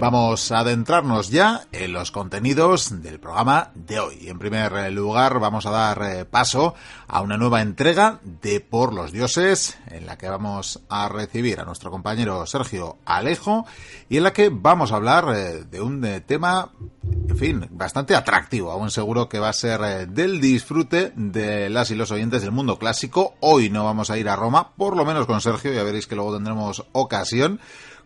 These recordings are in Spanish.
Vamos a adentrarnos ya en los contenidos del programa de hoy. En primer lugar, vamos a dar eh, paso a una nueva entrega de Por los Dioses, en la que vamos a recibir a nuestro compañero Sergio Alejo y en la que vamos a hablar eh, de un eh, tema, en fin, bastante atractivo. Aún seguro que va a ser del disfrute de las y los oyentes del mundo clásico. Hoy no vamos a ir a Roma, por lo menos con Sergio, ya veréis que luego tendremos ocasión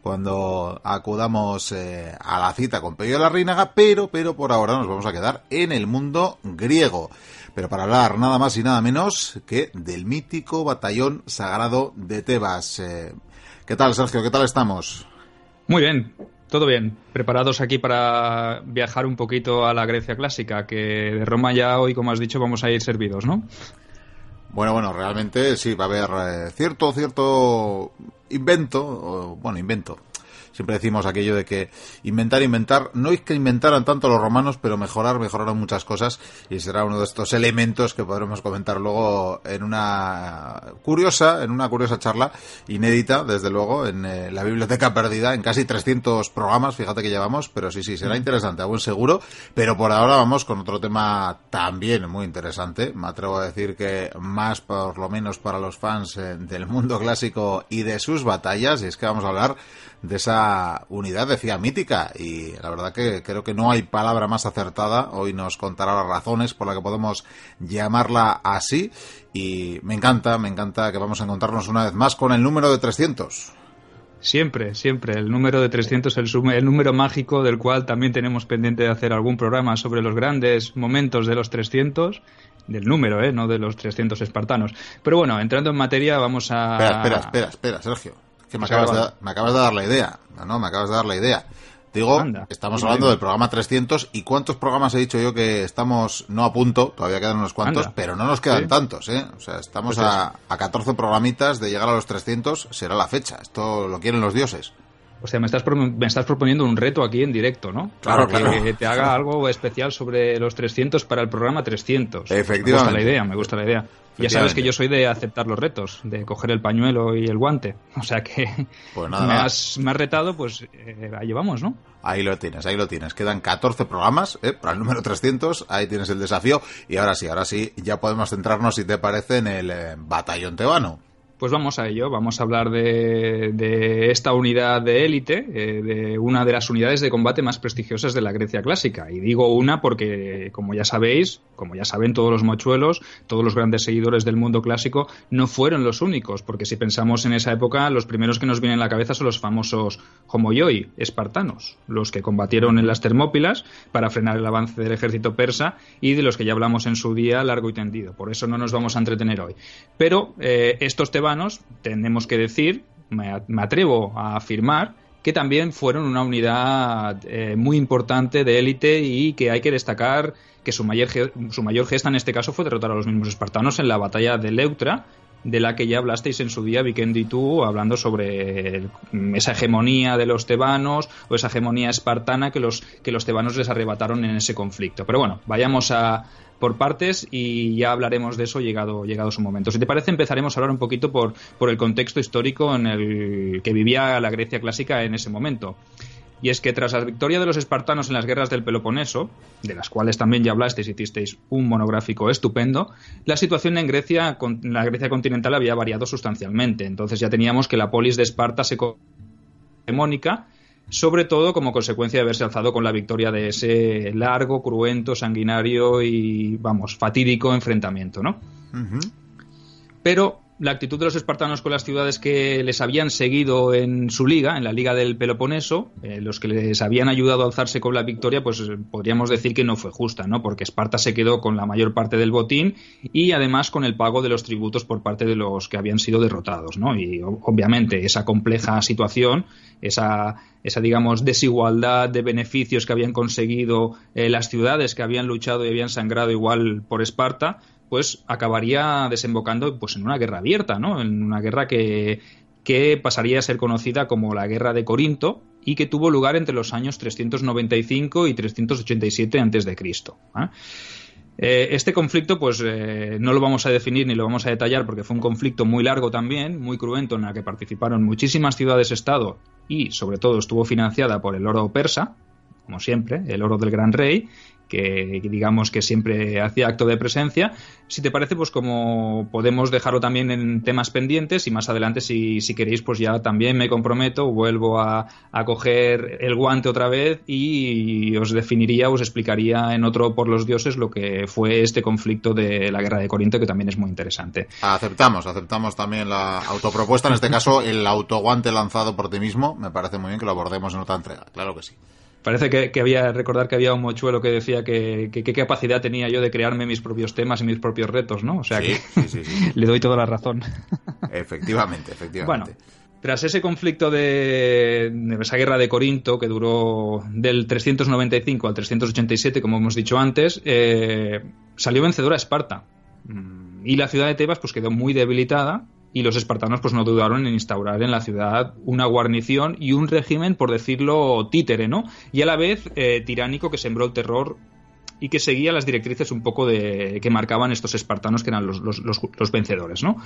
cuando acudamos eh, a la cita con Pello la Reinaga, pero, pero por ahora nos vamos a quedar en el mundo griego. Pero para hablar nada más y nada menos que del mítico batallón sagrado de Tebas. Eh, ¿Qué tal, Sergio? ¿Qué tal estamos? Muy bien, todo bien. Preparados aquí para viajar un poquito a la Grecia clásica, que de Roma ya hoy, como has dicho, vamos a ir servidos, ¿no? Bueno, bueno, realmente sí, va a haber eh, cierto, cierto invento, bueno, invento, siempre decimos aquello de que inventar, inventar, no es que inventaran tanto los romanos, pero mejorar, mejoraron muchas cosas y será uno de estos elementos que podremos comentar luego en una curiosa, en una curiosa charla inédita, desde luego, en eh, la biblioteca perdida, en casi 300 programas, fíjate que llevamos, pero sí, sí, será interesante, a buen seguro, pero por ahora vamos con otro tema también muy interesante, me atrevo a decir que más por lo menos para los fans eh, del mundo clásico y de sus batallas, y es que vamos a hablar de esa unidad decía mítica y la verdad que creo que no hay palabra más acertada. Hoy nos contará las razones por las que podemos llamarla así y me encanta, me encanta que vamos a encontrarnos una vez más con el número de 300. Siempre, siempre. El número de 300 es el, el, número mágico del cual también tenemos pendiente de hacer algún programa sobre los grandes momentos de los 300. Del número, ¿eh? No de los 300 espartanos. Pero bueno, entrando en materia, vamos a. Espera, espera, espera, espera Sergio que me acabas, de, me acabas de dar la idea. No, me acabas de dar la idea. Digo, estamos hablando del programa 300 y cuántos programas he dicho yo que estamos no a punto, todavía quedan unos cuantos, pero no nos quedan tantos, ¿eh? O sea, estamos pues a, a 14 programitas de llegar a los 300, será la fecha. Esto lo quieren los dioses. O sea, me estás, me estás proponiendo un reto aquí en directo, ¿no? Claro, claro. Que te haga algo especial sobre los 300 para el programa 300. Efectivamente. Me gusta la idea, me gusta la idea. Ya sabes que yo soy de aceptar los retos, de coger el pañuelo y el guante. O sea que pues me, has, me, has, retado, pues eh, ahí vamos, ¿no? Ahí lo tienes, ahí lo tienes. Quedan 14 programas ¿eh? para el número 300. Ahí tienes el desafío. Y ahora sí, ahora sí, ya podemos centrarnos, si te parece, en el eh, batallón tebano. Pues vamos a ello, vamos a hablar de, esta unidad de élite, eh, de una de las unidades de combate más prestigiosas de la Grecia clásica. Y digo una porque, como ya sabéis, como ya saben todos los mochuelos, todos los grandes seguidores del mundo clásico, no fueron los únicos, porque si pensamos en esa época, los primeros que nos vienen a la cabeza son los famosos homoyoi, espartanos, los que combatieron en las Termópilas para frenar el avance del ejército persa y de los que ya hablamos en su día largo y tendido. Por eso no nos vamos a entretener hoy. Pero eh, estos temas tenemos que decir, me, atrevo a afirmar, que también fueron una unidad eh, muy importante de élite y que hay que destacar que su mayor, su mayor gesta en este caso fue derrotar a los mismos espartanos en la batalla de Leuctra, de la que ya hablasteis en su día, Vikendi y tú, hablando sobre esa hegemonía de los tebanos o esa hegemonía espartana que los, que los tebanos les arrebataron en ese conflicto. Pero bueno, vayamos a, por partes y ya hablaremos de eso llegado, llegado su momento. Si te parece, empezaremos a hablar un poquito por, por el contexto histórico en el que vivía la Grecia clásica en ese momento. Y es que tras la victoria de los espartanos en las guerras del Peloponeso, de las cuales también ya hablasteis y hicisteis un monográfico estupendo, la situación en Grecia, en la Grecia continental había variado sustancialmente. Entonces ya teníamos que la polis de Esparta se hegemónica sobre todo como consecuencia de haberse alzado con la victoria de ese largo, cruento, sanguinario y, vamos, fatídico enfrentamiento, ¿no? Pero la actitud de los espartanos con las ciudades que les habían seguido en su liga, en la liga del Peloponeso, eh, los que les habían ayudado a alzarse con la victoria, pues eh, podríamos decir que no fue justa, ¿no? Porque Esparta se quedó con la mayor parte del botín y además con el pago de los tributos por parte de los que habían sido derrotados, ¿no? Y obviamente esa compleja situación, esa, esa digamos desigualdad de beneficios que habían conseguido eh, las ciudades que habían luchado y habían sangrado igual por Esparta, pues acabaría desembocando pues en una guerra abierta, ¿no? En una guerra que, que pasaría a ser conocida como la Guerra de Corinto y que tuvo lugar entre los años 395 y 387 a.C. Eh, este conflicto, pues eh, no lo vamos a definir ni lo vamos a detallar porque fue un conflicto muy largo también, muy cruento, en el que participaron muchísimas ciudades-estado y, sobre todo, estuvo financiada por el oro persa, como siempre, el oro del gran rey, que digamos que siempre hacía acto de presencia. Si te parece, pues como podemos dejarlo también en temas pendientes y más adelante, si, queréis, pues ya también me comprometo, vuelvo a, a, coger el guante otra vez y os definiría, os explicaría en otro por los dioses lo que fue este conflicto de la guerra de Corinto, que también es muy interesante. Aceptamos, aceptamos también la autopropuesta, en este caso el autoguante lanzado por ti mismo. Me parece muy bien que lo abordemos en otra entrega, claro que sí. Parece que, había, recordar que había un mochuelo que decía que qué capacidad tenía yo de crearme mis propios temas y mis propios retos, ¿no? O sea que le doy toda la razón. Efectivamente, efectivamente. Bueno, tras ese conflicto de, esa guerra de Corinto que duró del 395 al 387, como hemos dicho antes, eh, salió vencedora Esparta. Mm, y la ciudad de Tebas pues quedó muy debilitada y los espartanos pues no dudaron en instaurar en la ciudad una guarnición y un régimen, por decirlo, títere, ¿no? Y a la vez eh, tiránico que sembró el terror y que seguía las directrices un poco de que marcaban estos espartanos que eran los, los, vencedores, ¿no?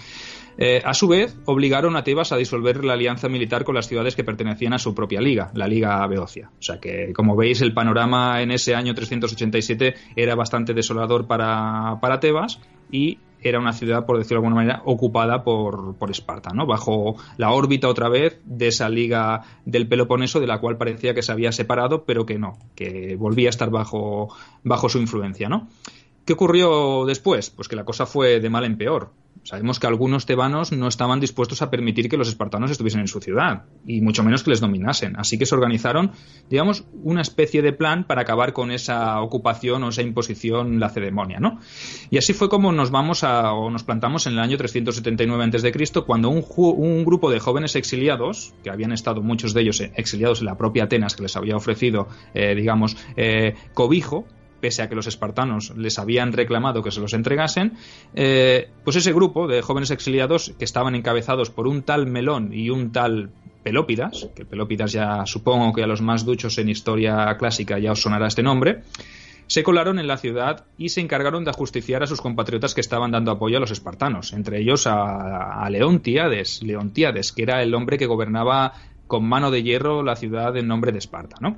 Eh, a su vez, obligaron a Tebas a disolver la alianza militar con las ciudades que pertenecían a su propia liga, la Liga Beocia. O sea que, como veis, el panorama en ese año 387 era bastante desolador para, para Tebas y era una ciudad, por decirlo de alguna manera, ocupada por, por, Esparta, ¿no? Bajo la órbita otra vez de esa liga del Peloponeso, de la cual parecía que se había separado, pero que no, que volvía a estar bajo, bajo su influencia, ¿no? ¿Qué ocurrió después? Pues que la cosa fue de mal en peor. Sabemos que algunos tebanos no estaban dispuestos a permitir que los espartanos estuviesen en su ciudad, y mucho menos que les dominasen. Así que se organizaron, digamos, una especie de plan para acabar con esa ocupación o esa imposición lacedemonia, ¿no? Y así fue como nos vamos a, o nos plantamos en el año 379 a.C., cuando un, un grupo de jóvenes exiliados, que habían estado muchos de ellos exiliados en la propia Atenas, que les había ofrecido, eh, digamos, eh, cobijo, pese a que los espartanos les habían reclamado que se los entregasen, eh, pues ese grupo de jóvenes exiliados que estaban encabezados por un tal Melón y un tal Pelópidas, que Pelópidas ya supongo que a los más duchos en historia clásica ya os sonará este nombre, se colaron en la ciudad y se encargaron de ajusticiar a sus compatriotas que estaban dando apoyo a los espartanos, entre ellos a, a Leontiades, que era el hombre que gobernaba con mano de hierro la ciudad en nombre de Esparta, ¿no?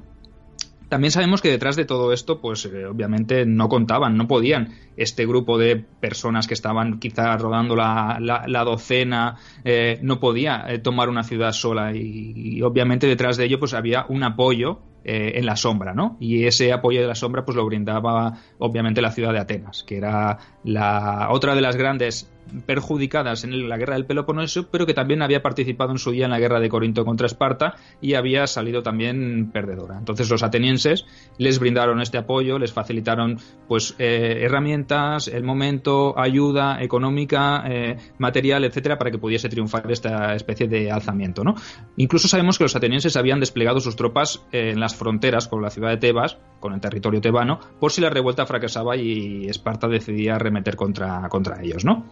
También sabemos que detrás de todo esto, pues eh, obviamente no contaban, no podían este grupo de personas que estaban quizá rodando la, la, docena, eh, no podía eh, tomar una ciudad sola y, obviamente detrás de ello pues había un apoyo en la sombra, ¿no? Y ese apoyo de la sombra pues lo brindaba obviamente la ciudad de Atenas, que era la otra de las grandes perjudicadas en la guerra del Peloponeso, pero que también había participado en su día en la guerra de Corinto contra Esparta y había salido también perdedora. Entonces los atenienses les brindaron este apoyo, les facilitaron pues eh, herramientas, el momento, ayuda económica, eh, material, etcétera, para que pudiese triunfar esta especie de alzamiento. ¿no? Incluso sabemos que los atenienses habían desplegado sus tropas eh, en las fronteras con la ciudad de Tebas, con el territorio tebano, por si la revuelta fracasaba y Esparta decidía remeter contra, contra ellos. ¿no?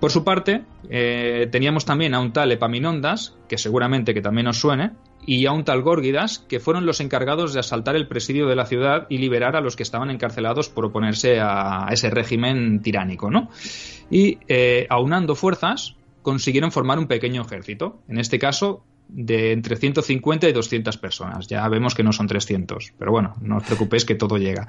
Por su parte, eh, teníamos también a un tal Epaminondas, que seguramente que también os suene, y a un tal Górgidas, que fueron los encargados de asaltar el presidio de la ciudad y liberar a los que estaban encarcelados por oponerse a ese régimen tiránico, ¿no? Y eh, aunando fuerzas, consiguieron formar un pequeño ejército. En este caso, de entre 150 y 200 personas. Ya vemos que no son 300, pero bueno, no os preocupéis que todo llega.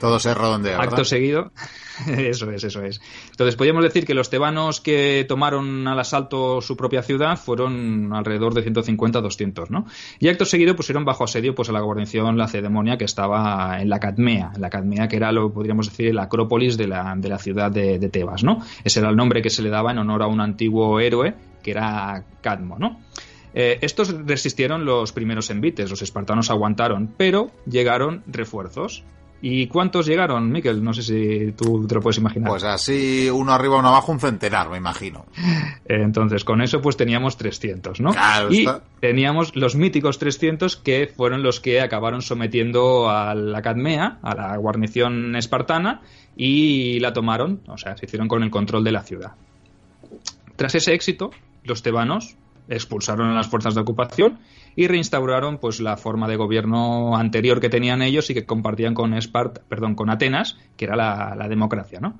Todo se redondea. Acto seguido, eso es, eso es. Entonces, podríamos decir que los tebanos que tomaron al asalto su propia ciudad fueron alrededor de 150 200, ¿no? Y acto seguido pusieron bajo asedio pues a la guarnición lacedemonia que estaba en la Cadmea, en la Cadmea que era lo podríamos decir la acrópolis de la, de la ciudad de, de Tebas, ¿no? Ese era el nombre que se le daba en honor a un antiguo héroe que era Cadmo, ¿no? Eh, estos resistieron los primeros envites, los espartanos aguantaron, pero llegaron refuerzos. ¿Y cuántos llegaron, Miquel? No sé si tú te lo puedes imaginar. Pues así, uno arriba, uno abajo, un centenar, me imagino. Entonces, con eso pues teníamos 300, ¿no? y teníamos los míticos 300 que fueron los que acabaron sometiendo a la Cadmea, a la guarnición espartana, y la tomaron, o sea, se hicieron con el control de la ciudad. Tras ese éxito, los tebanos expulsaron a las fuerzas de ocupación y reinstauraron pues la forma de gobierno anterior que tenían ellos y que compartían con Esparta, perdón, con Atenas, que era la, democracia, ¿no?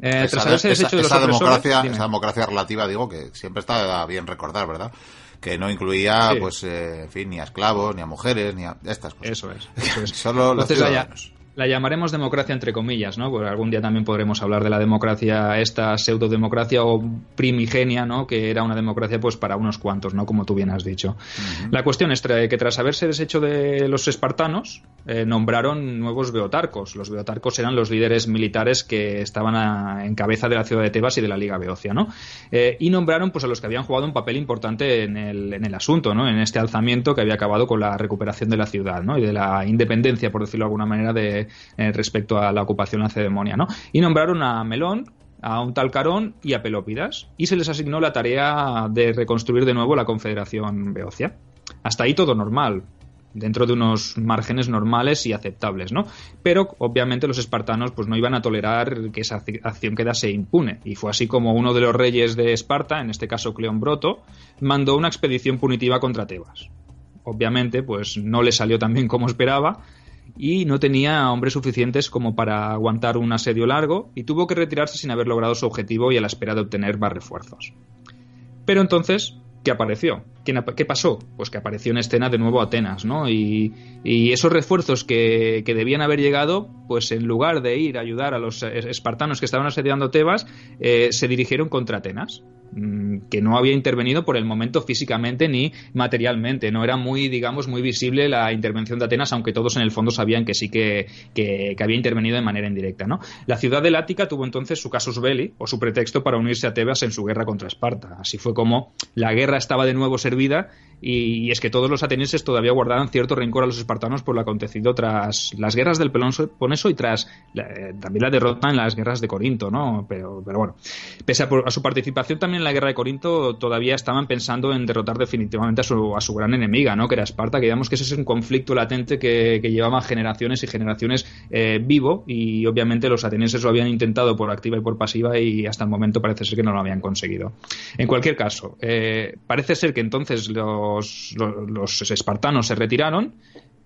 Eh, tras de los democracia, esa democracia relativa, digo, que siempre está bien recordar, ¿verdad? que no incluía, pues, eh, en fin, ni a esclavos, ni a mujeres, ni a estas cosas. Eso es. Eso es. Solo los ciudadanos la llamaremos democracia entre comillas, ¿no? Porque algún día también podremos hablar de la democracia, esta pseudodemocracia o primigenia, ¿no? Que era una democracia, pues, para unos cuantos, ¿no? Como tú bien has dicho. La cuestión es que tras haberse deshecho de los espartanos, eh, nombraron nuevos beotarcos. Los beotarcos eran los líderes militares que estaban en cabeza de la ciudad de Tebas y de la Liga Beocia, ¿no? Eh, y nombraron, pues, a los que habían jugado un papel importante en el, en el asunto, ¿no? En este alzamiento que había acabado con la recuperación de la ciudad, ¿no? Y de la independencia, por decirlo de alguna manera, de eh, respecto a la ocupación lacedemonia, ¿no? Y nombraron a Melón, a un tal Carón y a Pelópidas, y se les asignó la tarea de reconstruir de nuevo la Confederación Beocia. Hasta ahí todo normal, dentro de unos márgenes normales y aceptables, ¿no? Pero obviamente los espartanos pues no iban a tolerar que esa acción quedase impune y fue así como uno de los reyes de Esparta, en este caso Cleón Broto, mandó una expedición punitiva contra Tebas. Obviamente pues no le salió tan bien como esperaba y no tenía hombres suficientes como para aguantar un asedio largo y tuvo que retirarse sin haber logrado su objetivo y a la espera de obtener más refuerzos. Pero entonces, ¿qué apareció? ¿Qué, pasó? Pues que apareció en escena de nuevo Atenas, ¿no? Y, esos refuerzos que, debían haber llegado, pues en lugar de ir a ayudar a los espartanos que estaban asediando Tebas, eh, se dirigieron contra Atenas. Mm, que no había intervenido por el momento físicamente ni materialmente. No era muy, digamos, muy visible la intervención de Atenas, aunque todos en el fondo sabían que sí que, que, había intervenido de manera indirecta. ¿no? La ciudad de Lática tuvo entonces su casus belli, o su pretexto para unirse a Tebas en su guerra contra Esparta. Así fue como la guerra estaba de nuevo servida y, es que todos los atenienses todavía guardaban cierto rencor a los espartanos por lo acontecido tras las guerras del Peloponeso y tras también la derrota en las guerras de Corinto, ¿no? Pero, pero bueno, pese a, su participación también en la guerra de Corinto, todavía estaban pensando en derrotar definitivamente a su, a su gran enemiga, ¿no? Que era Esparta, que digamos que ese es un conflicto latente que, llevaba generaciones y generaciones eh, vivo y obviamente los atenienses lo habían intentado por activa y por pasiva y hasta el momento parece ser que no lo habían conseguido. En cualquier caso, eh, parece ser que entonces los espartanos se retiraron,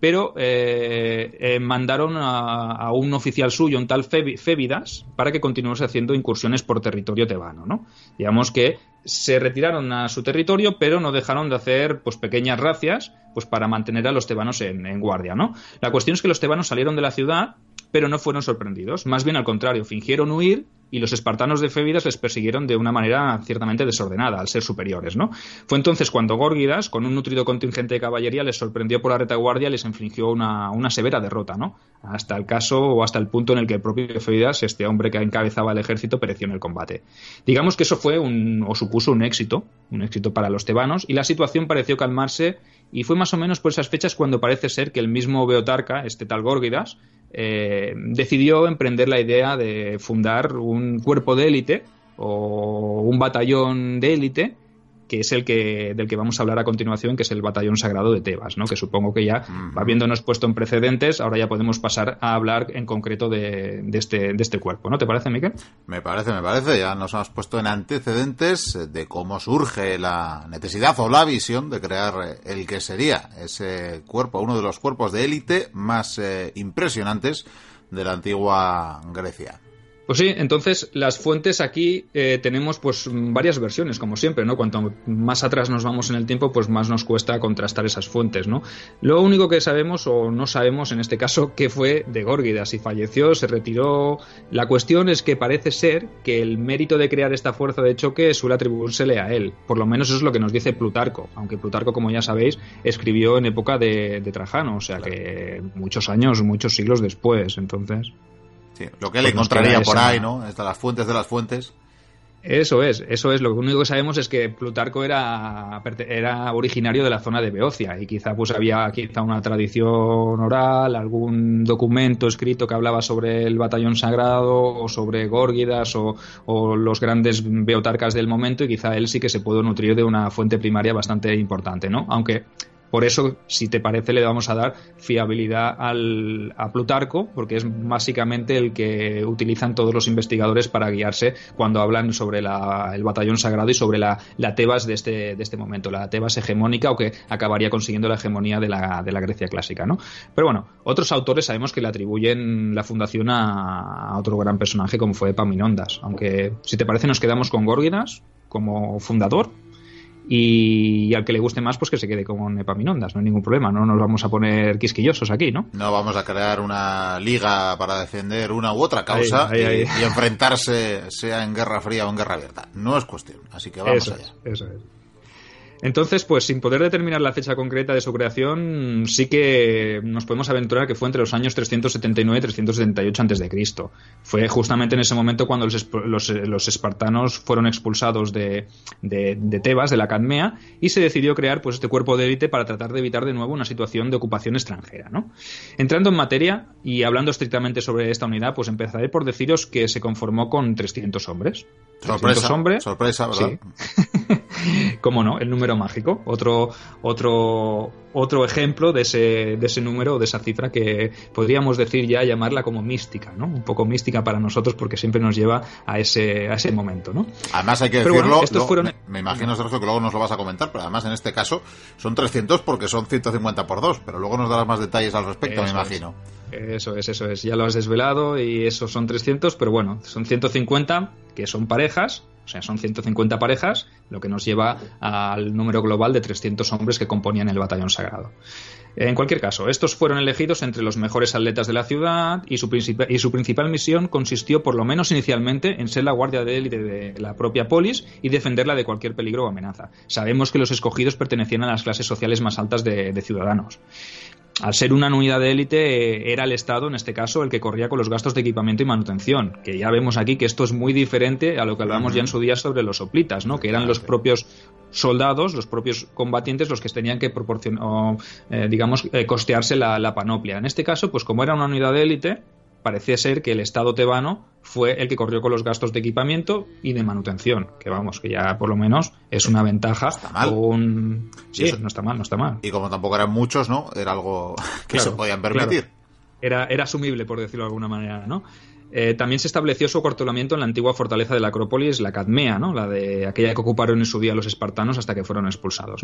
pero eh, eh, mandaron a, un oficial suyo, un tal Fébidas, para que continuase haciendo incursiones por territorio tebano. ¿no? Digamos que se retiraron a su territorio, pero no dejaron de hacer pues, pequeñas racias pues, para mantener a los tebanos en, en guardia. ¿no? La cuestión es que los tebanos salieron de la ciudad pero no fueron sorprendidos. Más bien al contrario, fingieron huir y los espartanos de Fébidas les persiguieron de una manera ciertamente desordenada, al ser superiores, ¿no? Fue entonces cuando Górgidas, con un nutrido contingente de caballería, les sorprendió por la retaguardia y les infligió una, severa derrota, ¿no? Hasta el caso o hasta el punto en el que el propio Fébidas, este hombre que encabezaba el ejército, pereció en el combate. Digamos que eso fue un, o supuso un éxito, un éxito para los tebanos, y la situación pareció calmarse y fue más o menos por esas fechas cuando parece ser que el mismo Beotarca, este tal Górgidas, eh, decidió emprender la idea de fundar un cuerpo de élite o un batallón de élite que es el que del que vamos a hablar a continuación, que es el Batallón Sagrado de Tebas, ¿no? que supongo que ya, habiéndonos puesto en precedentes, ahora ya podemos pasar a hablar en concreto de, este, de este cuerpo. ¿No te parece, Miquel? Me parece, me parece. Ya nos hemos puesto en antecedentes de cómo surge la necesidad o la visión de crear el que sería ese cuerpo, uno de los cuerpos de élite más eh, impresionantes de la antigua Grecia. Pues sí, entonces las fuentes aquí eh, tenemos pues varias versiones, como siempre, ¿no? Cuanto más atrás nos vamos en el tiempo, pues más nos cuesta contrastar esas fuentes, ¿no? Lo único que sabemos o no sabemos en este caso qué fue de Górgidas, si falleció, se retiró. La cuestión es que parece ser que el mérito de crear esta fuerza de choque suele atribuírsele a él. Por lo menos eso es lo que nos dice Plutarco, aunque Plutarco, como ya sabéis, escribió en época de, de Trajano, o sea que muchos años, muchos siglos después, entonces lo que él encontraría por ahí, ¿no? Estas las fuentes de las fuentes. Eso es, eso es. Lo único que sabemos es que Plutarco era, era originario de la zona de Beocia y quizá pues había quizá una tradición oral, algún documento escrito que hablaba sobre el batallón sagrado o sobre Górgidas o, o, los grandes beotarcas del momento y quizá él sí que se pudo nutrir de una fuente primaria bastante importante, ¿no? Aunque Por eso, si te parece, le vamos a dar fiabilidad al, a Plutarco, porque es básicamente el que utilizan todos los investigadores para guiarse cuando hablan sobre el batallón sagrado y sobre la, Tebas de este, de este momento, la Tebas hegemónica o que acabaría consiguiendo la hegemonía de la, de la Grecia clásica. ¿no? Pero bueno, otros autores sabemos que le atribuyen la fundación a, otro gran personaje como fue Epaminondas, aunque si te parece nos quedamos con Górgidas como fundador y, al que le guste más, pues que se quede con Epaminondas, no hay ningún problema, no nos vamos a poner quisquillosos aquí, ¿no? No vamos a crear una liga para defender una u otra causa y, enfrentarse, sea en guerra fría o en guerra abierta. No es cuestión, así que vamos allá. eso es. Entonces, pues sin poder determinar la fecha concreta de su creación, sí que nos podemos aventurar que fue entre los años 379 y 378 a.C. Fue justamente en ese momento cuando los, espartanos fueron expulsados de, Tebas, de la Cadmea, y se decidió crear pues este cuerpo de élite para tratar de evitar de nuevo una situación de ocupación extranjera. ¿no? Entrando en materia y hablando estrictamente sobre esta unidad, pues empezaré por deciros que se conformó con 300 hombres. Sorpresa, hombres. sorpresa, ¿verdad? ¿Cómo no? El número mágico. Otro, otro, otro ejemplo de ese, de ese número, de esa cifra que podríamos decir ya llamarla como mística, ¿no? Un poco mística para nosotros porque siempre nos lleva a ese, a ese momento, ¿no? Además hay que decirlo, me, imagino, Sergio, que luego nos lo vas a comentar, pero además en este caso son 300 porque son 150 por dos, pero luego nos darás más detalles al respecto, me imagino. Eso es, eso es. Ya lo has desvelado y esos son 300, pero bueno, son 150 que son parejas, o sea, son 150 parejas, lo que nos lleva al número global de 300 hombres que componían el batallón sagrado. En cualquier caso, estos fueron elegidos entre los mejores atletas de la ciudad y su, principal misión consistió, por lo menos inicialmente, en ser la guardia de élite de la propia polis y defenderla de cualquier peligro o amenaza. Sabemos que los escogidos pertenecían a las clases sociales más altas de ciudadanos al ser una unidad de élite, eh, era el Estado, en este caso, el que corría con los gastos de equipamiento y manutención. Que ya vemos aquí que esto es muy diferente a lo que hablamos ya en su día sobre los soplitas, ¿no? Que eran los propios soldados, los propios combatientes, los que tenían que proporcionar, eh, digamos, eh, costearse la, la panoplia. En este caso, pues como era una unidad de élite, parecía ser que el Estado tebano fue el que corrió con los gastos de equipamiento y de manutención, que vamos, que ya por lo menos es una ventaja. está mal. Sí, no está mal, no está mal. Y como tampoco eran muchos, ¿no? Era algo que se podían permitir. Era, era asumible, por decirlo de alguna manera, ¿no? Eh, también se estableció su acortolamiento en la antigua fortaleza de la Acrópolis, la Cadmea, la de aquella que ocuparon en su día los espartanos hasta que fueron expulsados.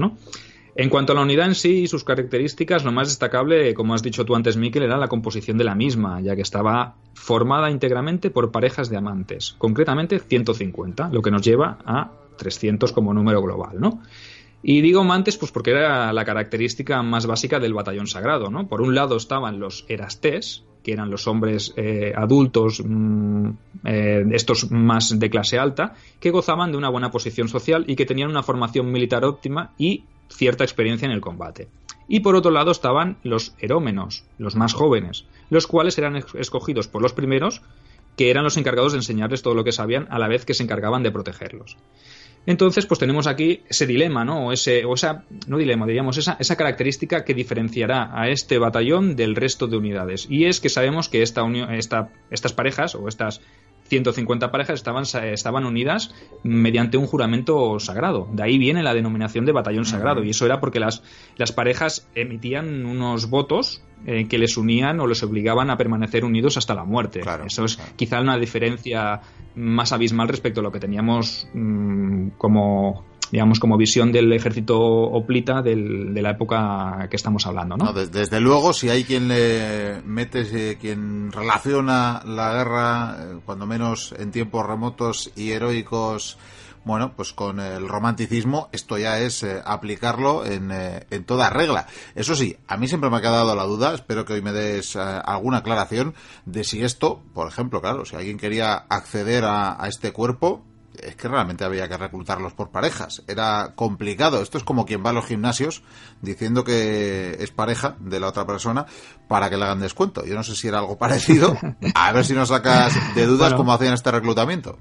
En cuanto a la unidad en sí y sus características, lo más destacable, como has dicho tú antes, Miquel, era la composición de la misma, ya que estaba formada íntegramente por parejas de amantes, concretamente 150, lo que nos lleva a 300 como número global. ¿no? Y digo amantes pues porque era la característica más básica del batallón sagrado, ¿no? Por un lado estaban los erastés, que eran los hombres eh, adultos, mm, eh, estos más de clase alta, que gozaban de una buena posición social y que tenían una formación militar óptima y cierta experiencia en el combate. Y por otro lado estaban los herómenos, los más jóvenes, los cuales eran escogidos por los primeros, que eran los encargados de enseñarles todo lo que sabían a la vez que se encargaban de protegerlos. Entonces, pues tenemos aquí ese dilema, ¿no? O, ese, o esa, no dilema, diríamos, esa, esa característica que diferenciará a este batallón del resto de unidades. Y es que sabemos que esta unión, esta, estas parejas o estas 150 parejas estaban, estaban unidas mediante un juramento sagrado. De ahí viene la denominación de batallón sagrado. Y eso era porque las, las parejas emitían unos votos eh, que les unían o les obligaban a permanecer unidos hasta la muerte. eso es quizá una diferencia más abismal respecto a lo que teníamos mm, como digamos, como visión del ejército oplita de la época que estamos hablando, ¿no? desde, luego, si hay quien le mete, eh, quien relaciona la guerra, eh, cuando menos en tiempos remotos y heroicos, bueno, pues con el romanticismo, esto ya es eh, aplicarlo en, en, toda regla. Eso sí, a mí siempre me ha quedado la duda, espero que hoy me des alguna aclaración de si esto, por ejemplo, claro, si alguien quería acceder a este cuerpo, es que realmente había que reclutarlos por parejas. Era complicado. Esto es como quien va a los gimnasios diciendo que es pareja de la otra persona para que le hagan descuento. Yo no sé si era algo parecido. A ver si nos sacas de dudas cómo hacían este reclutamiento.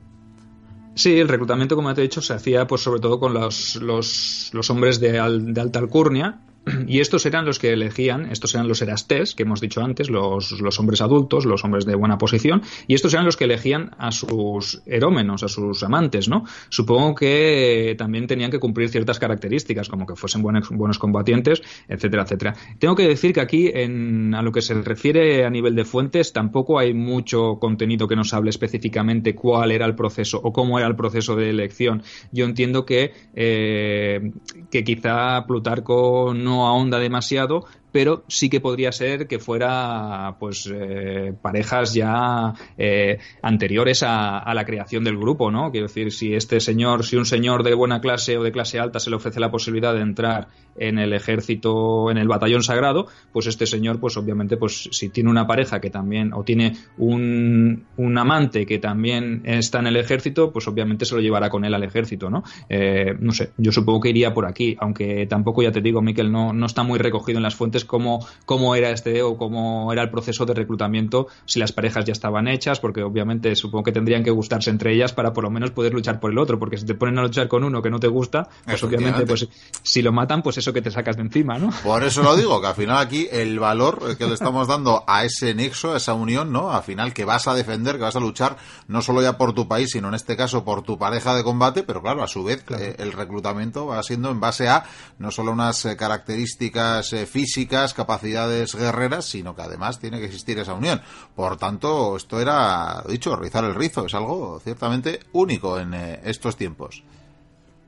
Sí, el reclutamiento, como te he dicho, se hacía pues sobre todo con los, los, hombres de, de alta alcurnia, Y estos eran los que elegían, estos eran los erastés, que hemos dicho antes, los, hombres adultos, los hombres de buena posición, y estos eran los que elegían a sus herómenos, a sus amantes, ¿no? Supongo que también tenían que cumplir ciertas características, como que fuesen buenos, buenos combatientes, etcétera, etcétera. Tengo que decir que aquí, en, a lo que se refiere a nivel de fuentes, tampoco hay mucho contenido que nos hable específicamente cuál era el proceso o cómo era el proceso de elección. Yo entiendo que, eh, que quizá Plutarco no ahonda demasiado, pero sí que podría ser que fuera pues eh, parejas ya eh, anteriores a, la creación del grupo, ¿no? Quiero decir, si este señor, si un señor de buena clase o de clase alta se le ofrece la posibilidad de entrar en el ejército, en el batallón sagrado, pues este señor, pues obviamente, pues si tiene una pareja que también, o tiene un, un amante que también está en el ejército, pues obviamente se lo llevará con él al ejército, ¿no? Eh, no sé, yo supongo que iría por aquí, aunque tampoco, ya te digo, Miquel, no, no está muy recogido en las fuentes cómo, cómo era este o cómo era el proceso de reclutamiento, si las parejas ya estaban hechas, porque obviamente supongo que tendrían que gustarse entre ellas para por lo menos poder luchar por el otro, porque si te ponen a luchar con uno que no te gusta, pues obviamente, pues si lo matan, pues eso que te sacas de encima, ¿no? Por eso lo digo, que al final aquí el valor que le estamos dando a ese nexo, a esa unión, ¿no? Al final que vas a defender, que vas a luchar, no solo ya por tu país, sino en este caso por tu pareja de combate, pero claro, a su vez claro. Eh, el reclutamiento va siendo en base a no solo unas eh, características eh, físicas, capacidades guerreras, sino que además tiene que existir esa unión. Por tanto, esto era, dicho, rizar el rizo, es algo ciertamente único en estos tiempos.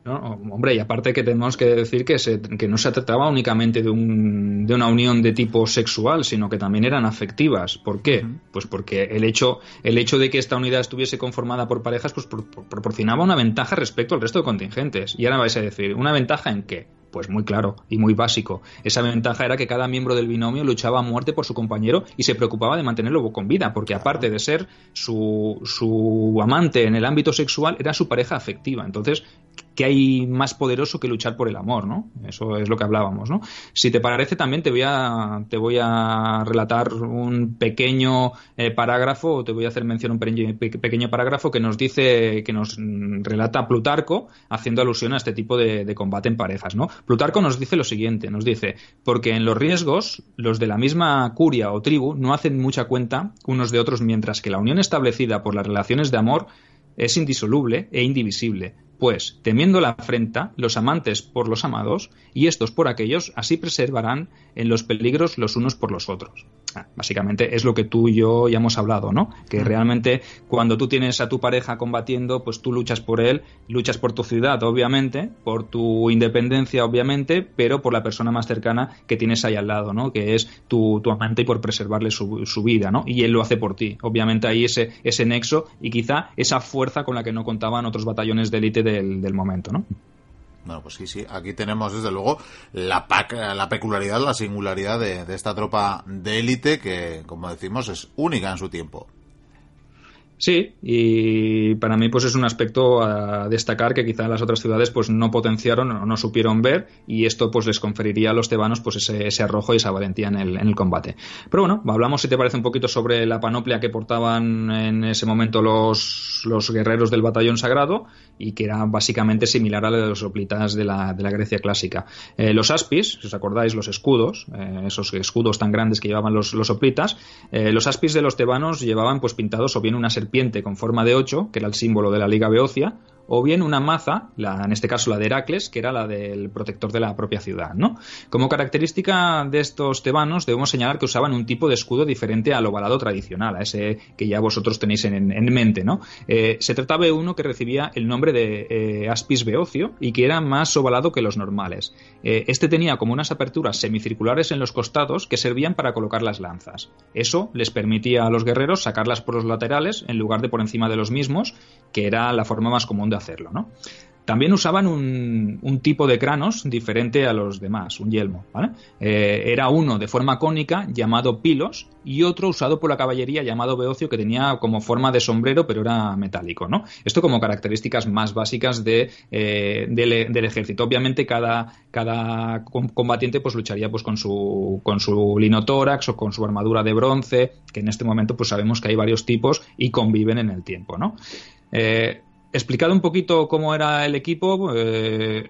¿no? Hombre, y aparte que tenemos que decir que, se, que no se trataba únicamente de, un, de, una unión de tipo sexual, sino que también eran afectivas. ¿Por qué? Uh -huh. Pues porque el hecho, el hecho de que esta unidad estuviese conformada por parejas pues por, por, proporcionaba una ventaja respecto al resto de contingentes. Y ahora vais a decir, ¿una ventaja en qué? Pues muy claro y muy básico. Esa ventaja era que cada miembro del binomio luchaba a muerte por su compañero y se preocupaba de mantenerlo con vida, porque aparte de ser su, su amante en el ámbito sexual, era su pareja afectiva. Entonces, ¿qué hay más poderoso que luchar por el amor, ¿no? Eso es lo que hablábamos, ¿no? Si te parece, también te voy a, te voy a relatar un pequeño eh, parágrafo, te voy a hacer mención a un pequeño, parágrafo que nos dice, que nos relata Plutarco, haciendo alusión a este tipo de, de combate en parejas, ¿no? Plutarco nos dice lo siguiente, nos dice, porque en los riesgos, los de la misma curia o tribu no hacen mucha cuenta unos de otros, mientras que la unión establecida por las relaciones de amor es indisoluble e indivisible, pues, temiendo la afrenta, los amantes por los amados, y estos por aquellos, así preservarán en los peligros los unos por los otros. Ah, básicamente es lo que tú y yo ya hemos hablado, ¿no? Que realmente cuando tú tienes a tu pareja combatiendo, pues tú luchas por él, luchas por tu ciudad, obviamente, por tu independencia, obviamente, pero por la persona más cercana que tienes ahí al lado, ¿no? Que es tu, tu amante y por preservarle su, su, vida, ¿no? Y él lo hace por ti. Obviamente ahí ese, ese nexo y quizá esa fuerza con la que no contaban otros batallones de élite del, del momento, ¿no? Bueno, pues sí, sí. Aquí tenemos, desde luego, la, la peculiaridad, la singularidad de, de esta tropa de élite que, como decimos, es única en su tiempo. Sí, y para mí pues es un aspecto a destacar que quizá las otras ciudades pues no potenciaron o no supieron ver y esto pues les conferiría a los tebanos pues ese, arrojo y esa valentía en el, en el, combate. Pero bueno, hablamos si te parece un poquito sobre la panoplia que portaban en ese momento los, los guerreros del batallón sagrado y que era básicamente similar a la de los hoplitas de la, de la Grecia clásica. Eh, los aspis, si os acordáis, los escudos, eh, esos escudos tan grandes que llevaban los, los eh, los aspis de los tebanos llevaban pues pintados o bien una serpiente con forma de ocho, que era el símbolo de la Liga Beocia, o bien una maza, en este caso la de Heracles, que era la del protector de la propia ciudad. ¿no? Como característica de estos tebanos, debemos señalar que usaban un tipo de escudo diferente al ovalado tradicional, a ese que ya vosotros tenéis en, en mente. ¿no? Eh, se trataba de uno que recibía el nombre de eh, Aspis beocio y que era más ovalado que los normales. Eh, este tenía como unas aperturas semicirculares en los costados que servían para colocar las lanzas. Eso les permitía a los guerreros sacarlas por los laterales en lugar de por encima de los mismos, que era la forma más común hacerlo, ¿no? También usaban un, tipo de cranos diferente a los demás, un yelmo. Eh, era uno de forma cónica llamado pilos y otro usado por la caballería llamado beocio que tenía como forma de sombrero pero era metálico. ¿no? Esto como características más básicas eh, del, del, ejército. Obviamente cada, cada combatiente pues lucharía pues con su, con su linotórax o con su armadura de bronce, que en este momento pues sabemos que hay varios tipos y conviven en el tiempo. ¿no? Eh, explicado un poquito cómo era el equipo, eh,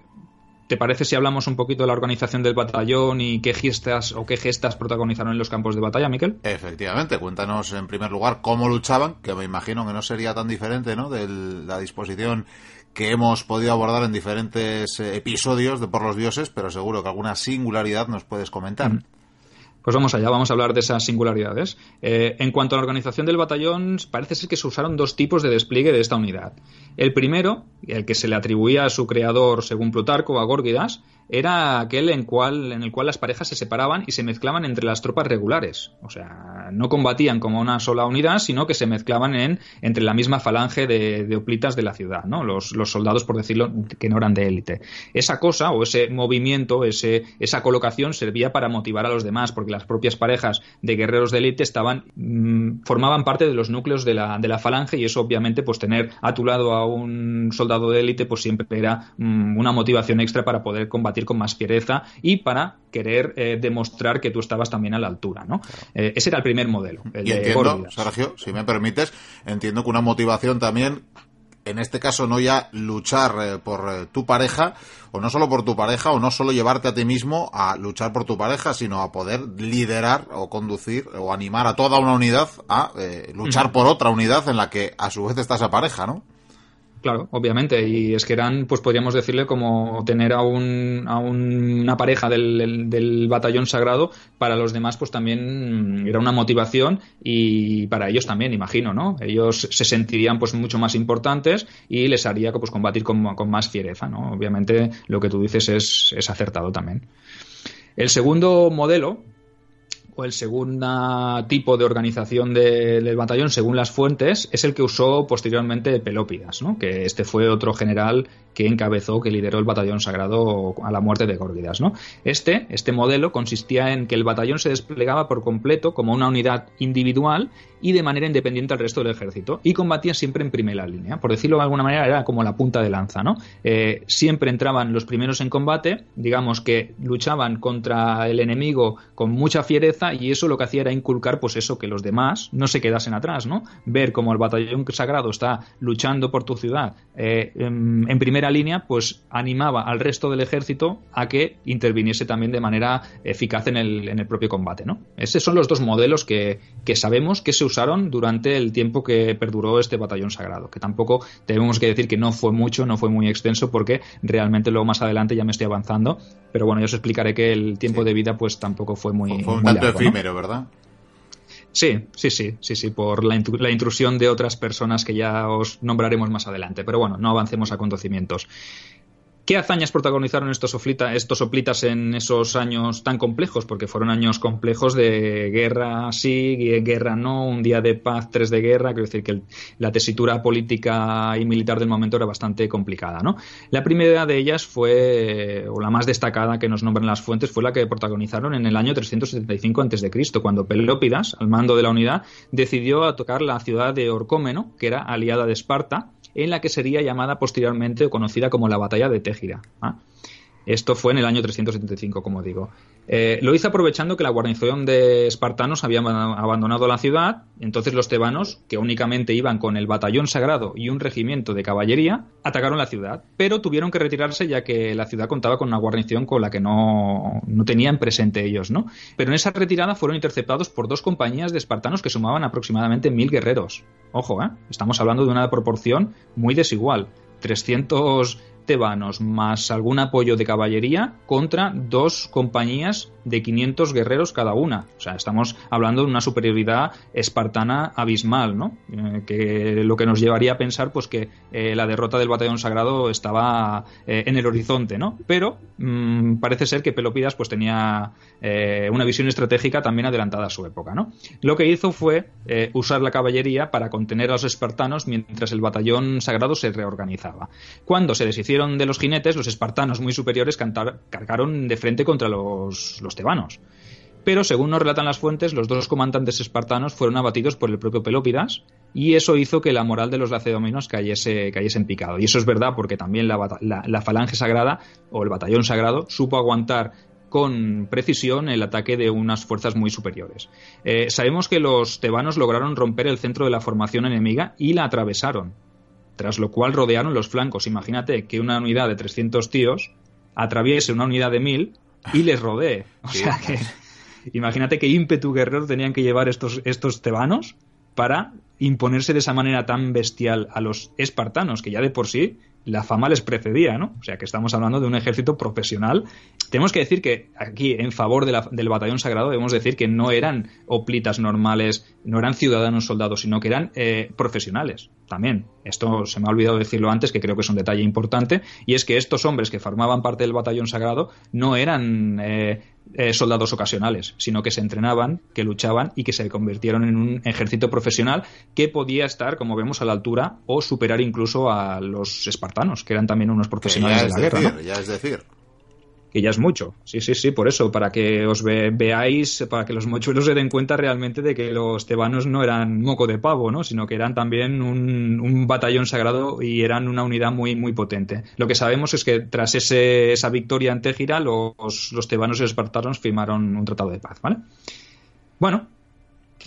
¿Te parece si hablamos un poquito de la organización del batallón y qué gestas o qué gestas protagonizaron en los campos de batalla, Miquel? Efectivamente, cuéntanos en primer lugar cómo luchaban, que me imagino que no sería tan diferente, ¿no? De la disposición que hemos podido abordar en diferentes eh, episodios de Por los Dioses, pero seguro que alguna singularidad nos puedes comentar. Mm. Pues vamos allá, vamos a hablar de esas singularidades. Eh, en cuanto a la organización del batallón, parece ser que se usaron dos tipos de despliegue de esta unidad. El primero, el que se le atribuía a su creador según Plutarco, a Górgidas, era aquel en, cual, en el cual las parejas se separaban y se mezclaban entre las tropas regulares. O sea, no combatían como una sola unidad, sino que se mezclaban en, entre la misma falange de, de oplitas de la ciudad, ¿no? Los, los, soldados, por decirlo, que no eran de élite. Esa cosa o ese movimiento, ese, esa colocación servía para motivar a los demás, porque las propias parejas de guerreros de élite estaban, mm, formaban parte de los núcleos de la, de la falange y eso obviamente, pues tener a tu lado a un soldado de élite, pues siempre era mm, una motivación extra para poder combatir con más fiereza y para querer eh, demostrar que tú estabas también a la altura, ¿no? Eh, ese era el primer modelo. y entiendo, Sergio, si me permites, entiendo que una motivación también en este caso no ya luchar eh, por tu pareja, o no solo por tu pareja, o no solo llevarte a ti mismo a luchar por tu pareja, sino a poder liderar o conducir o animar a toda una unidad a luchar por otra unidad en la que a su vez está esa pareja, ¿no? Claro, obviamente. Y es que eran, pues podríamos decirle, como tener a, un, a una pareja del, del, batallón sagrado, para los demás, pues también era una motivación y para ellos también, imagino, ¿no? Ellos se sentirían pues mucho más importantes y les haría pues combatir con, con más fiereza, ¿no? Obviamente lo que tú dices es, es acertado también. El segundo modelo, o el segundo tipo de organización del batallón, según las fuentes, es el que usó posteriormente Pelópidas, ¿no? que este fue otro general que encabezó, que lideró el batallón sagrado a la muerte de Górgidas. ¿no? Este, este modelo consistía en que el batallón se desplegaba por completo como una unidad individual y de manera independiente al resto del ejército y combatía siempre en primera línea. Por decirlo de alguna manera, era como la punta de lanza. ¿no? Eh, siempre entraban los primeros en combate, digamos que luchaban contra el enemigo con mucha fiereza y eso lo que hacía era inculcar pues eso, que los demás no se quedasen atrás, ¿no? Ver cómo el batallón sagrado está luchando por tu ciudad eh, en primera línea, pues animaba al resto del ejército a que interviniese también de manera eficaz en el, en el propio combate. ¿no? Esos son los dos modelos que, que, sabemos que se usaron durante el tiempo que perduró este batallón sagrado, que tampoco tenemos que decir que no fue mucho, no fue muy extenso, porque realmente luego más adelante ya me estoy avanzando, pero bueno, yo os explicaré que el tiempo de vida pues tampoco fue muy... Fue un tanto efímero, ¿verdad? Sí, sí, sí, sí, sí, por la, intrusión de otras personas que ya os nombraremos más adelante. Pero bueno, no avancemos a acontecimientos. ¿Qué hazañas protagonizaron estos, estos oplitas en esos años tan complejos? Porque fueron años complejos de guerra sí, guerra no, un día de paz, tres de guerra. Quiero decir que la tesitura política y militar del momento era bastante complicada. ¿no? La primera de ellas fue, o la más destacada que nos nombran las fuentes, fue la que protagonizaron en el año 375 a.C., cuando Pelópidas, al mando de la unidad, decidió atacar la ciudad de Orcómeno, que era aliada de Esparta, en la que sería llamada posteriormente o conocida como la Batalla de Tégira. ¿ah? Esto fue en el año 375, como digo. Eh, lo hizo aprovechando que la guarnición de espartanos había abandonado la ciudad, entonces los tebanos, que únicamente iban con el batallón sagrado y un regimiento de caballería, atacaron la ciudad, pero tuvieron que retirarse ya que la ciudad contaba con una guarnición con la que no, no tenían presente ellos, ¿no? Pero en esa retirada fueron interceptados por dos compañías de espartanos que sumaban aproximadamente mil guerreros. Ojo, ¿eh? Estamos hablando de una proporción muy desigual. 300 tebanos más algún apoyo de caballería contra dos compañías de 500 guerreros cada una. O sea, estamos hablando de una superioridad espartana abismal, ¿no? Eh, que lo que nos llevaría a pensar pues que eh, la derrota del batallón sagrado estaba eh, en el horizonte, ¿no? Pero mm, parece ser que Pelopidas pues tenía una visión estratégica también adelantada a su época, ¿no? Lo que hizo fue usar la caballería para contener a los espartanos mientras el batallón sagrado se reorganizaba. Cuando se deshicieron de los jinetes, los espartanos muy superiores cargaron de frente contra los tebanos. Pero, según nos relatan las fuentes, los dos comandantes espartanos fueron abatidos por el propio Pelópidas, y eso hizo que la moral de los lacedóminos cayese, cayese en picado. Y eso es verdad porque también la, falange sagrada, o el batallón sagrado, supo aguantar con precisión el ataque de unas fuerzas muy superiores. Eh, sabemos que los tebanos lograron romper el centro de la formación enemiga y la atravesaron, tras lo cual rodearon los flancos. Imagínate que una unidad de 300 tíos atraviese una unidad de mil y les rodee. O sea que imagínate qué ímpetu guerrero tenían que llevar estos, estos tebanos para imponerse de esa manera tan bestial a los espartanos, que ya de por sí la fama les precedía, ¿no? O sea que estamos hablando de un ejército profesional. Tenemos que decir que aquí, en favor del batallón sagrado, debemos decir que no eran oplitas normales, no eran ciudadanos soldados, sino que eran eh, profesionales también. Esto se me ha olvidado decirlo antes, que creo que es un detalle importante, y es que estos hombres que formaban parte del batallón sagrado no eran eh, eh, soldados ocasionales, sino que se entrenaban, que luchaban y que se convirtieron en un ejército profesional que podía estar, como vemos, a la altura o superar incluso a los espartanos, que eran también unos profesionales de la guerra. Ya es decir, que ya es mucho. Sí, sí, sí, por eso, para que os veáis, para que los mochuelos se den cuenta realmente de que los tebanos no eran moco de pavo, ¿no? sino que eran también un, batallón sagrado y eran una unidad muy, muy potente. Lo que sabemos es que tras ese, esa victoria en Tégira, los, los tebanos y los espartanos firmaron un tratado de paz. ¿vale? Bueno,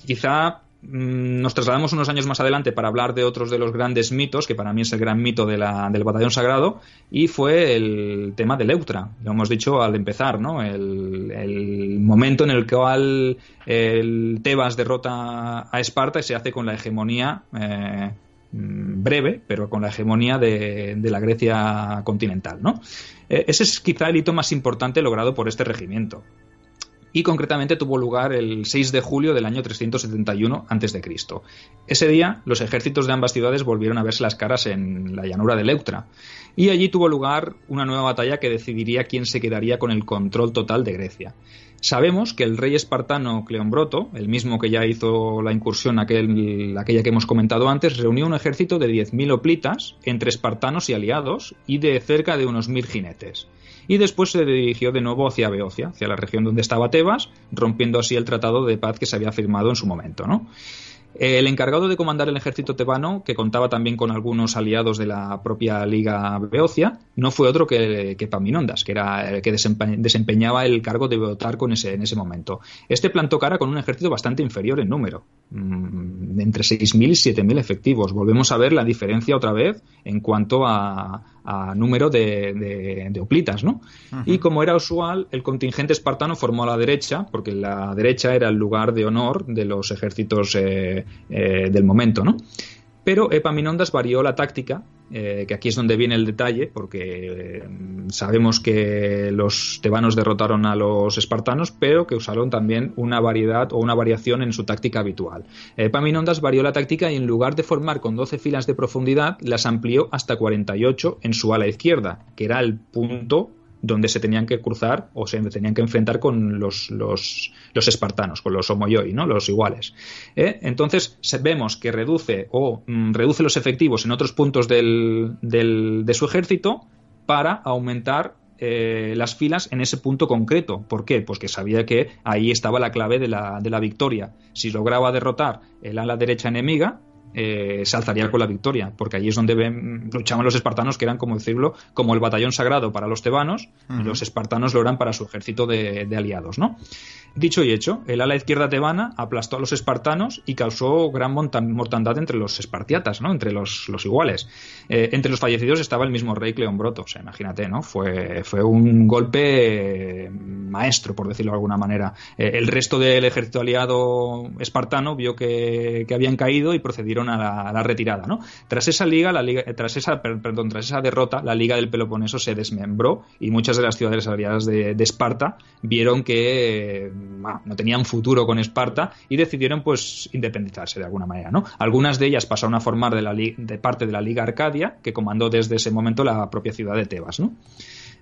quizá nos trasladamos unos años más adelante para hablar de otros de los grandes mitos, que para mí es el gran mito del batallón sagrado, y fue el tema de Leutra. Lo hemos dicho al empezar, ¿no? El, momento en el cual el Tebas derrota a Esparta y se hace con la hegemonía. Eh, mm, breve, pero con la hegemonía de, la Grecia continental. ¿no? Eh, ese es quizá el hito más importante logrado por este regimiento y concretamente tuvo lugar el 6 de julio del año 371 a.C. Ese día los ejércitos de ambas ciudades volvieron a verse las caras en la llanura de Leuctra y allí tuvo lugar una nueva batalla que decidiría quién se quedaría con el control total de Grecia. Sabemos que el rey espartano Cleombroto, el mismo que ya hizo la incursión aquel, aquella que hemos comentado antes, reunió un ejército de 10.000 oplitas entre espartanos y aliados y de cerca de unos 1.000 jinetes y después se dirigió de nuevo hacia Beocia, hacia la región donde estaba Tebas, rompiendo así el tratado de paz que se había firmado en su momento. ¿no? El encargado de comandar el ejército tebano, que contaba también con algunos aliados de la propia Liga Beocia, no fue otro que, que Paminondas, que era el que desempeñaba el cargo de Beotar con ese, en ese momento. Este plantó cara con un ejército bastante inferior en número, mm, entre 6.000 y 7.000 efectivos. Volvemos a ver la diferencia otra vez en cuanto a, número de, de, oplitas, ¿no? Y como era usual, el contingente espartano formó a la derecha, porque la derecha era el lugar de honor de los ejércitos eh, eh, del momento, ¿no? Pero Epaminondas varió la táctica, eh, que aquí es donde viene el detalle, porque sabemos que los tebanos derrotaron a los espartanos, pero que usaron también una variedad o una variación en su táctica habitual. Epaminondas varió la táctica y en lugar de formar con 12 filas de profundidad, las amplió hasta 48 en su ala izquierda, que era el punto donde se tenían que cruzar o se tenían que enfrentar con los, los, espartanos, con los homoyoi, ¿no? los iguales. ¿Eh? Entonces vemos que reduce o mm, reduce los efectivos en otros puntos del, del, de su ejército para aumentar eh, las filas en ese punto concreto. ¿Por qué? Pues que sabía que ahí estaba la clave de la, de la victoria. Si lograba derrotar el ala derecha enemiga, eh, se alzaría con la victoria, porque allí es donde ven, luchaban los espartanos, que eran, como decirlo, como el batallón sagrado para los tebanos, y los espartanos lo eran para su ejército de, de aliados, ¿no? Dicho y hecho, el ala izquierda tebana aplastó a los espartanos y causó gran mortandad entre los espartiatas, ¿no? entre los, iguales. Eh, entre los fallecidos estaba el mismo rey Cleombroto, o sea, imagínate, ¿no? Fue, fue un golpe maestro, por decirlo de alguna manera. Eh, el resto del ejército aliado espartano vio que, habían caído y procedieron a la, retirada. ¿no? Tras esa liga, la liga tras esa, perdón, tras esa derrota, la liga del Peloponeso se desmembró y muchas de las ciudades aliadas de, de Esparta vieron que no tenían futuro con Esparta y decidieron pues independizarse de alguna manera, ¿no? Algunas de ellas pasaron a formar de, la, de parte de la Liga Arcadia, que comandó desde ese momento la propia ciudad de Tebas, ¿no?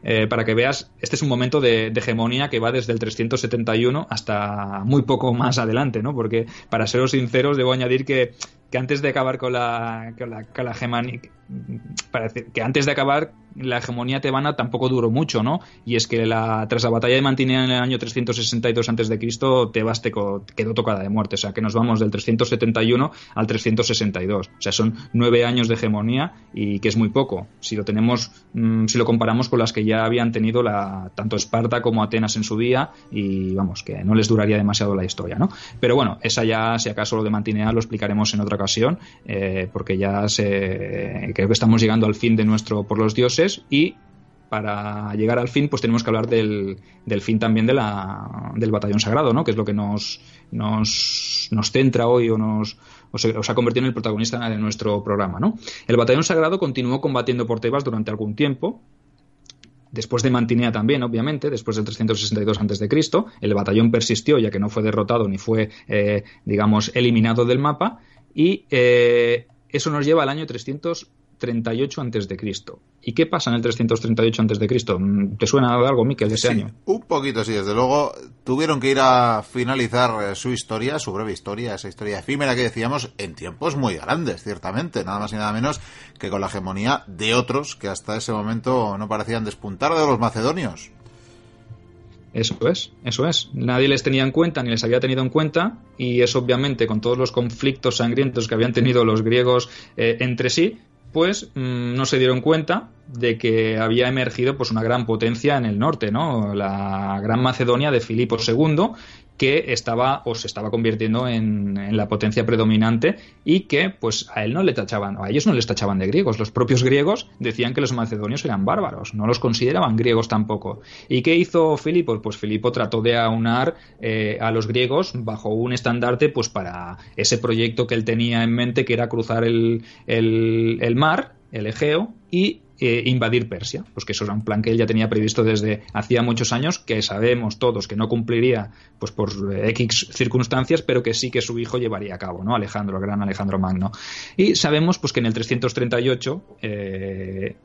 Eh, para que veas, este es un momento de, hegemonía que va desde el 371 hasta muy poco más adelante, ¿no? Porque, para seros sinceros, debo añadir que, que antes de acabar con la, con la, con la hegemonía, que antes de acabar la hegemonía tebana tampoco duró mucho, ¿no? Y es que la, tras la batalla de Mantinea en el año 362 a.C., Tebas te quedó tocada de muerte. O sea, que nos vamos del 371 al 362. O sea, son nueve años de hegemonía y que es muy poco. Si lo tenemos, mm, si lo comparamos con las que ya habían tenido la, tanto Esparta como Atenas en su día, y vamos, que no les duraría demasiado la historia, ¿no? Pero bueno, esa ya, si acaso lo de Mantinea lo explicaremos en otra ocasión, eh, porque ya se, creo que estamos llegando al fin de nuestro por los dioses y para llegar al fin, pues tenemos que hablar del, del fin también de la, del batallón sagrado, ¿no? Que es lo que nos, nos, nos centra hoy o nos, o ha convertido en el protagonista de nuestro programa, ¿no? El batallón sagrado continuó combatiendo por Tebas durante algún tiempo, después de Mantinea también, obviamente, después del 362 a.C., el batallón persistió ya que no fue derrotado ni fue, eh, digamos, eliminado del mapa, y eh, eso nos lleva al año 300 38 antes de Cristo. ¿Y qué pasa en el 338 antes de Cristo? ¿Te suena algo, Miquel, de ese año? Un poquito, sí, desde luego. Tuvieron que ir a finalizar eh, su historia, su breve historia, esa historia efímera que decíamos, en tiempos muy grandes, ciertamente, nada más y nada menos que con la hegemonía de otros que hasta ese momento no parecían despuntar de los macedonios. Eso es, eso es. Nadie les tenía en cuenta ni les había tenido en cuenta y es obviamente con todos los conflictos sangrientos que habían tenido los griegos eh, entre sí, pues no se dieron cuenta de que había emergido pues una gran potencia en el norte, ¿no? La Gran Macedonia de Filipo II, que estaba o se estaba convirtiendo en, la potencia predominante y que pues a él no le tachaban, a ellos no les tachaban de griegos. Los propios griegos decían que los macedonios eran bárbaros, no los consideraban griegos tampoco. ¿Y qué hizo Filipo? Pues Filipo trató de aunar eh, a los griegos bajo un estandarte pues para ese proyecto que él tenía en mente que era cruzar el, el, el mar, el Egeo, y eh, invadir Persia, pues que eso era un plan que él ya tenía previsto desde hacía muchos años, que sabemos todos que no cumpliría pues por X circunstancias, pero que sí que su hijo llevaría a cabo, ¿no? Alejandro, el gran Alejandro Magno. Y sabemos pues que en el 338 eh,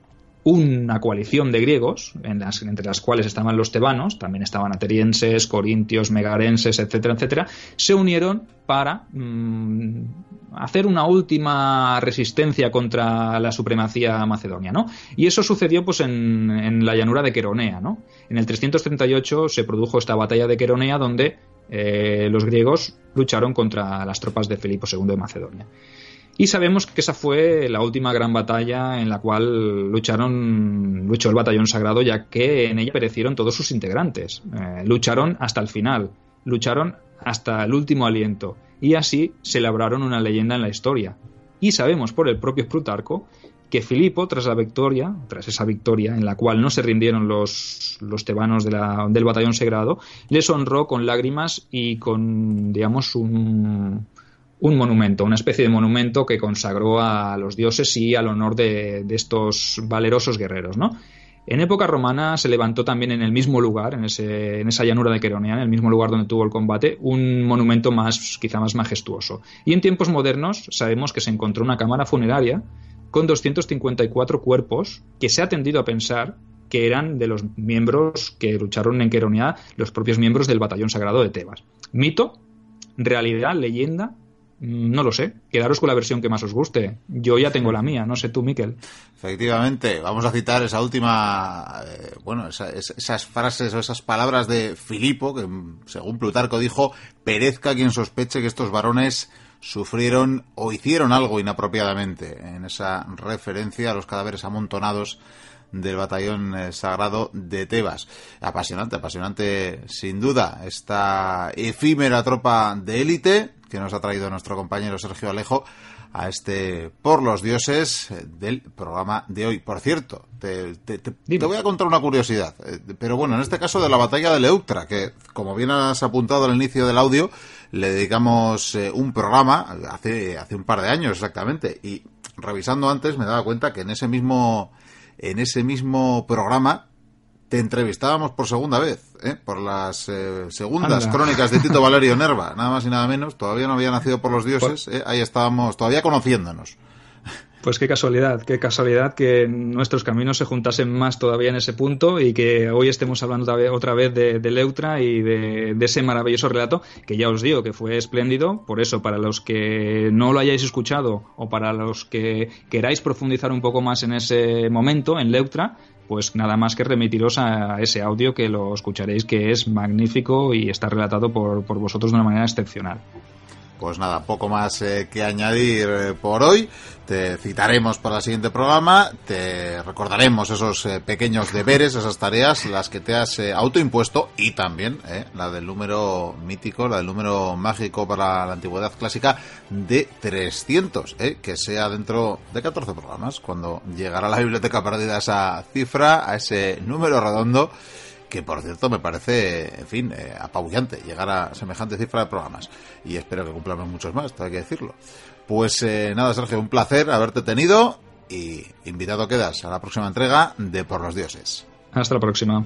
una coalición de griegos, entre las cuales estaban los tebanos, también estaban atenienses, corintios, megarenses, etcétera, etcétera, se unieron para mm, hacer una última resistencia contra la supremacía macedonia, ¿no? Y eso sucedió pues en, la llanura de Queronea, ¿no? En el 338 se produjo esta batalla de Queronea donde eh, los griegos lucharon contra las tropas de Filipo II de Macedonia. Y sabemos que esa fue la última gran batalla en la cual lucharon, luchó el batallón sagrado, ya que en ella perecieron todos sus integrantes. Eh, lucharon hasta el final, lucharon hasta el último aliento, y así se labraron una leyenda en la historia. Y sabemos por el propio Plutarco que Filipo, tras la victoria, tras esa victoria en la cual no se rindieron los, los tebanos del batallón sagrado, les honró con lágrimas y con, digamos, un, un monumento, una especie de monumento que consagró a los dioses y al honor de, estos valerosos guerreros, ¿no? En época romana se levantó también en el mismo lugar, en, ese, en esa llanura de Queronea, en el mismo lugar donde tuvo el combate, un monumento más, quizá más majestuoso. Y en tiempos modernos sabemos que se encontró una cámara funeraria con 254 cuerpos que se ha tendido a pensar que eran de los miembros que lucharon en Queronea, los propios miembros del batallón sagrado de Tebas. Mito, realidad, leyenda, no lo sé. Quedaros con la versión que más os guste. Yo ya tengo la mía, no sé tú, Miquel. Efectivamente, vamos a citar esa última, eh, bueno, esas frases o esas palabras de Filipo, que mm, según Plutarco dijo, perezca quien sospeche que estos varones sufrieron o hicieron algo inapropiadamente, en esa referencia a los cadáveres amontonados del batallón eh, sagrado de Tebas. Apasionante, apasionante sin duda esta efímera tropa de élite que nos ha traído nuestro compañero Sergio Alejo a este Por los Dioses eh, del programa de hoy. Por cierto, te, voy a contar una curiosidad, eh, pero bueno, en este caso de la batalla de Leuctra, que como bien has apuntado al inicio del audio, le dedicamos un programa hace, hace un par de años exactamente, y revisando antes me daba cuenta que en ese mismo en ese mismo programa te entrevistábamos por segunda vez, ¿eh? por las eh, segundas crónicas de Tito Valerio Nerva, nada más y nada menos. Todavía no había nacido por los dioses, ¿eh? ahí estábamos todavía conociéndonos. Pues qué casualidad, qué casualidad que nuestros caminos se juntasen más todavía en ese punto y que hoy estemos hablando otra vez de, Leutra y de, ese maravilloso relato que ya os digo que fue espléndido. Por eso, para los que no lo hayáis escuchado o para los que queráis profundizar un poco más en ese momento, en Leutra, pues nada más que remitiros a ese audio que lo escucharéis que es magnífico y está relatado por, por vosotros de una manera excepcional. Pues nada, poco más eh, que añadir eh, por hoy. Te citaremos para el siguiente programa, te recordaremos esos eh, pequeños deberes, esas tareas, las que te has autoimpuesto y también la del número mítico, la del número mágico para la antigüedad clásica de 300, que sea dentro de 14 programas, cuando llegará la biblioteca perdida esa cifra, a ese número redondo que por cierto me parece, en fin, eh, apabullante llegar a semejante cifra de programas. Y espero que cumplamos muchos más, tengo que decirlo. Pues eh, nada, Sergio, un placer haberte tenido y invitado quedas a la próxima entrega de Por los Dioses. Hasta la próxima.